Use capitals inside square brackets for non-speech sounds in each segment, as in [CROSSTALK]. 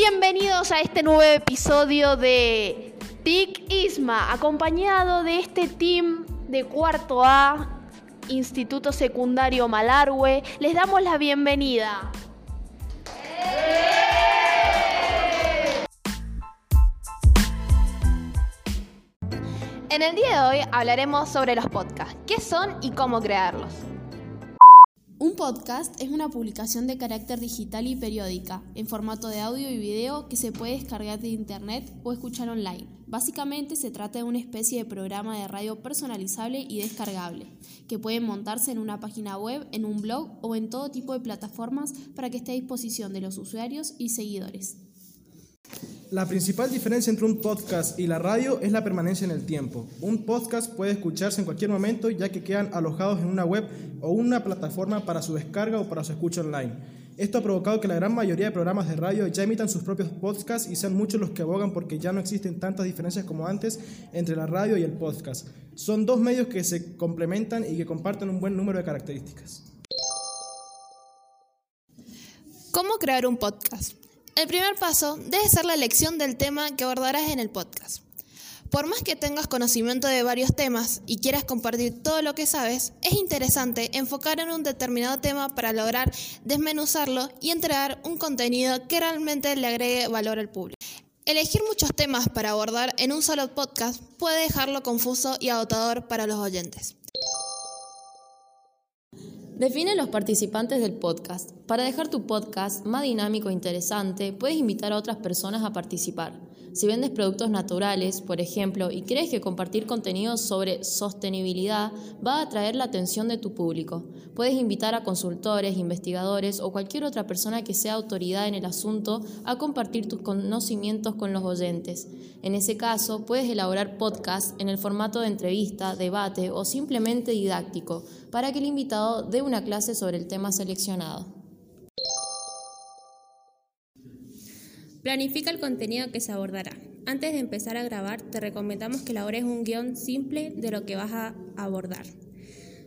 Bienvenidos a este nuevo episodio de TIC Isma, acompañado de este team de cuarto A, Instituto Secundario Malargüe. Les damos la bienvenida. En el día de hoy hablaremos sobre los podcasts, qué son y cómo crearlos. Un podcast es una publicación de carácter digital y periódica, en formato de audio y video que se puede descargar de internet o escuchar online. Básicamente se trata de una especie de programa de radio personalizable y descargable, que puede montarse en una página web, en un blog o en todo tipo de plataformas para que esté a disposición de los usuarios y seguidores. La principal diferencia entre un podcast y la radio es la permanencia en el tiempo. Un podcast puede escucharse en cualquier momento ya que quedan alojados en una web o una plataforma para su descarga o para su escucha online. Esto ha provocado que la gran mayoría de programas de radio ya emitan sus propios podcasts y sean muchos los que abogan porque ya no existen tantas diferencias como antes entre la radio y el podcast. Son dos medios que se complementan y que comparten un buen número de características. ¿Cómo crear un podcast? El primer paso debe ser la elección del tema que abordarás en el podcast. Por más que tengas conocimiento de varios temas y quieras compartir todo lo que sabes, es interesante enfocar en un determinado tema para lograr desmenuzarlo y entregar un contenido que realmente le agregue valor al público. Elegir muchos temas para abordar en un solo podcast puede dejarlo confuso y agotador para los oyentes. Define los participantes del podcast. Para dejar tu podcast más dinámico e interesante, puedes invitar a otras personas a participar. Si vendes productos naturales, por ejemplo, y crees que compartir contenido sobre sostenibilidad va a atraer la atención de tu público, puedes invitar a consultores, investigadores o cualquier otra persona que sea autoridad en el asunto a compartir tus conocimientos con los oyentes. En ese caso, puedes elaborar podcasts en el formato de entrevista, debate o simplemente didáctico, para que el invitado dé una clase sobre el tema seleccionado. Planifica el contenido que se abordará. Antes de empezar a grabar, te recomendamos que elabores un guion simple de lo que vas a abordar.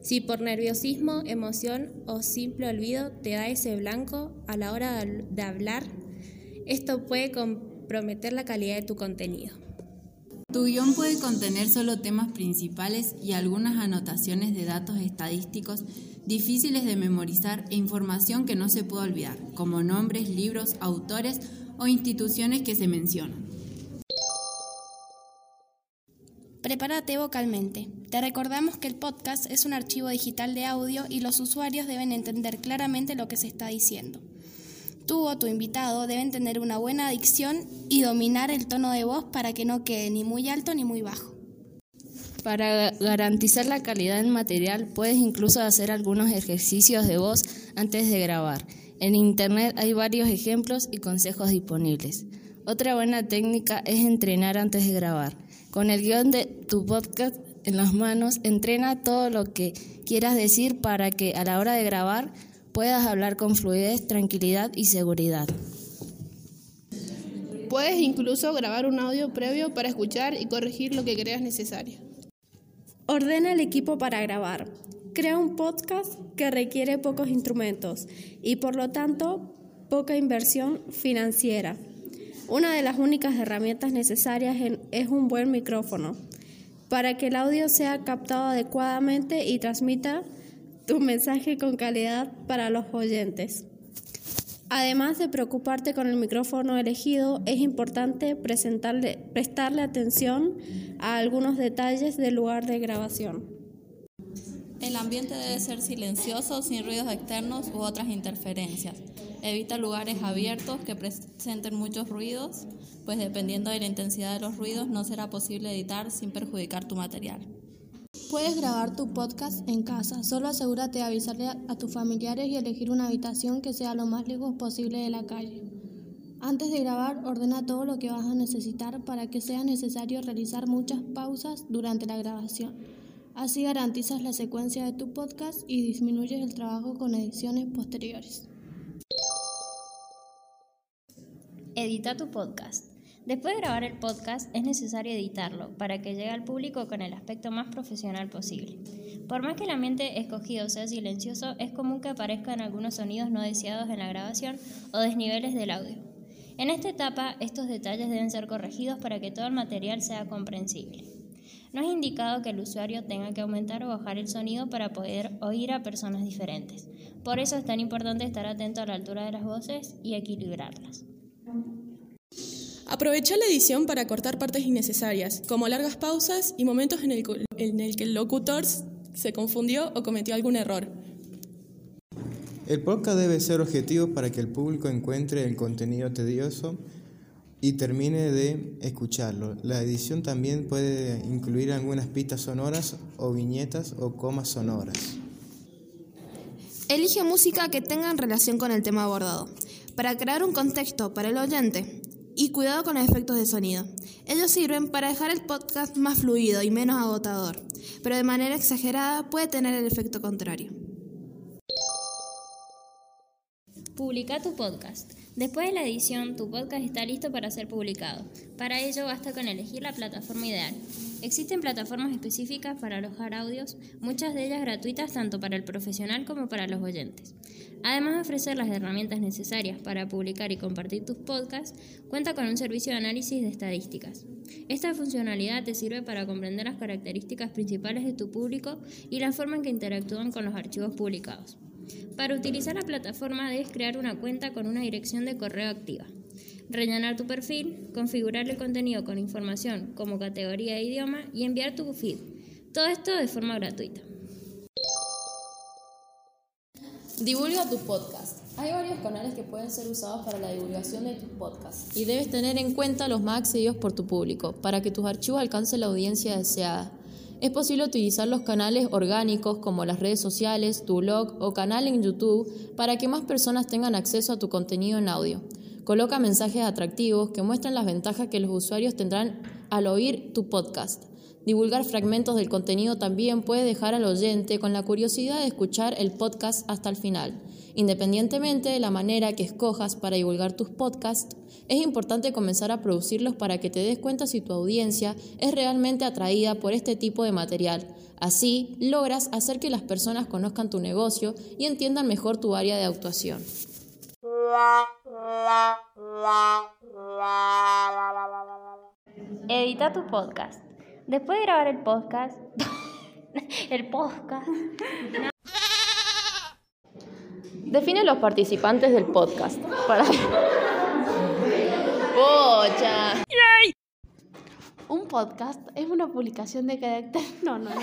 Si por nerviosismo, emoción o simple olvido te da ese blanco a la hora de hablar, esto puede comprometer la calidad de tu contenido. Tu guion puede contener solo temas principales y algunas anotaciones de datos estadísticos difíciles de memorizar e información que no se puede olvidar, como nombres, libros, autores o instituciones que se mencionan. Prepárate vocalmente. Te recordamos que el podcast es un archivo digital de audio y los usuarios deben entender claramente lo que se está diciendo. Tú o tu invitado deben tener una buena dicción y dominar el tono de voz para que no quede ni muy alto ni muy bajo. Para garantizar la calidad del material, puedes incluso hacer algunos ejercicios de voz antes de grabar. En Internet hay varios ejemplos y consejos disponibles. Otra buena técnica es entrenar antes de grabar. Con el guion de tu podcast en las manos, entrena todo lo que quieras decir para que a la hora de grabar puedas hablar con fluidez, tranquilidad y seguridad. Puedes incluso grabar un audio previo para escuchar y corregir lo que creas necesario. Ordena el equipo para grabar. Crea un podcast que requiere pocos instrumentos y por lo tanto poca inversión financiera. Una de las únicas herramientas necesarias es un buen micrófono para que el audio sea captado adecuadamente y transmita tu mensaje con calidad para los oyentes. Además de preocuparte con el micrófono elegido, es importante prestarle atención a algunos detalles del lugar de grabación. El ambiente debe ser silencioso, sin ruidos externos u otras interferencias. Evita lugares abiertos que presenten muchos ruidos, pues dependiendo de la intensidad de los ruidos no será posible editar sin perjudicar tu material. Puedes grabar tu podcast en casa, solo asegúrate de avisarle a tus familiares y elegir una habitación que sea lo más lejos posible de la calle. Antes de grabar, ordena todo lo que vas a necesitar para que sea necesario realizar muchas pausas durante la grabación. Así garantizas la secuencia de tu podcast y disminuyes el trabajo con ediciones posteriores. Edita tu podcast. Después de grabar el podcast es necesario editarlo para que llegue al público con el aspecto más profesional posible. Por más que el ambiente escogido sea silencioso, es común que aparezcan algunos sonidos no deseados en la grabación o desniveles del audio. En esta etapa, estos detalles deben ser corregidos para que todo el material sea comprensible. No es indicado que el usuario tenga que aumentar o bajar el sonido para poder oír a personas diferentes. Por eso es tan importante estar atento a la altura de las voces y equilibrarlas. Aprovecha la edición para cortar partes innecesarias, como largas pausas y momentos en el, en el que el locutor se confundió o cometió algún error. El podcast debe ser objetivo para que el público encuentre el contenido tedioso y termine de escucharlo. La edición también puede incluir algunas pistas sonoras o viñetas o comas sonoras. Elige música que tenga relación con el tema abordado, para crear un contexto para el oyente. Y cuidado con los efectos de sonido. Ellos sirven para dejar el podcast más fluido y menos agotador, pero de manera exagerada puede tener el efecto contrario. Publica tu podcast. Después de la edición, tu podcast está listo para ser publicado. Para ello basta con elegir la plataforma ideal. Existen plataformas específicas para alojar audios, muchas de ellas gratuitas tanto para el profesional como para los oyentes. Además de ofrecer las herramientas necesarias para publicar y compartir tus podcasts, cuenta con un servicio de análisis de estadísticas. Esta funcionalidad te sirve para comprender las características principales de tu público y la forma en que interactúan con los archivos publicados. Para utilizar la plataforma debes crear una cuenta con una dirección de correo activa, rellenar tu perfil, configurar el contenido con información como categoría e idioma y enviar tu feed. Todo esto de forma gratuita. Divulga tu podcast. Hay varios canales que pueden ser usados para la divulgación de tus podcasts y debes tener en cuenta los más accedidos por tu público para que tus archivos alcancen la audiencia deseada. Es posible utilizar los canales orgánicos como las redes sociales, tu blog o canal en YouTube para que más personas tengan acceso a tu contenido en audio. Coloca mensajes atractivos que muestran las ventajas que los usuarios tendrán al oír tu podcast. Divulgar fragmentos del contenido también puede dejar al oyente con la curiosidad de escuchar el podcast hasta el final. Independientemente de la manera que escojas para divulgar tus podcasts, es importante comenzar a producirlos para que te des cuenta si tu audiencia es realmente atraída por este tipo de material. Así, logras hacer que las personas conozcan tu negocio y entiendan mejor tu área de actuación. Edita tu podcast. Después de grabar el podcast, [LAUGHS] el podcast. Define los participantes del podcast. Para... ¡Pocha! Un podcast es una publicación de carácter. No, no. no.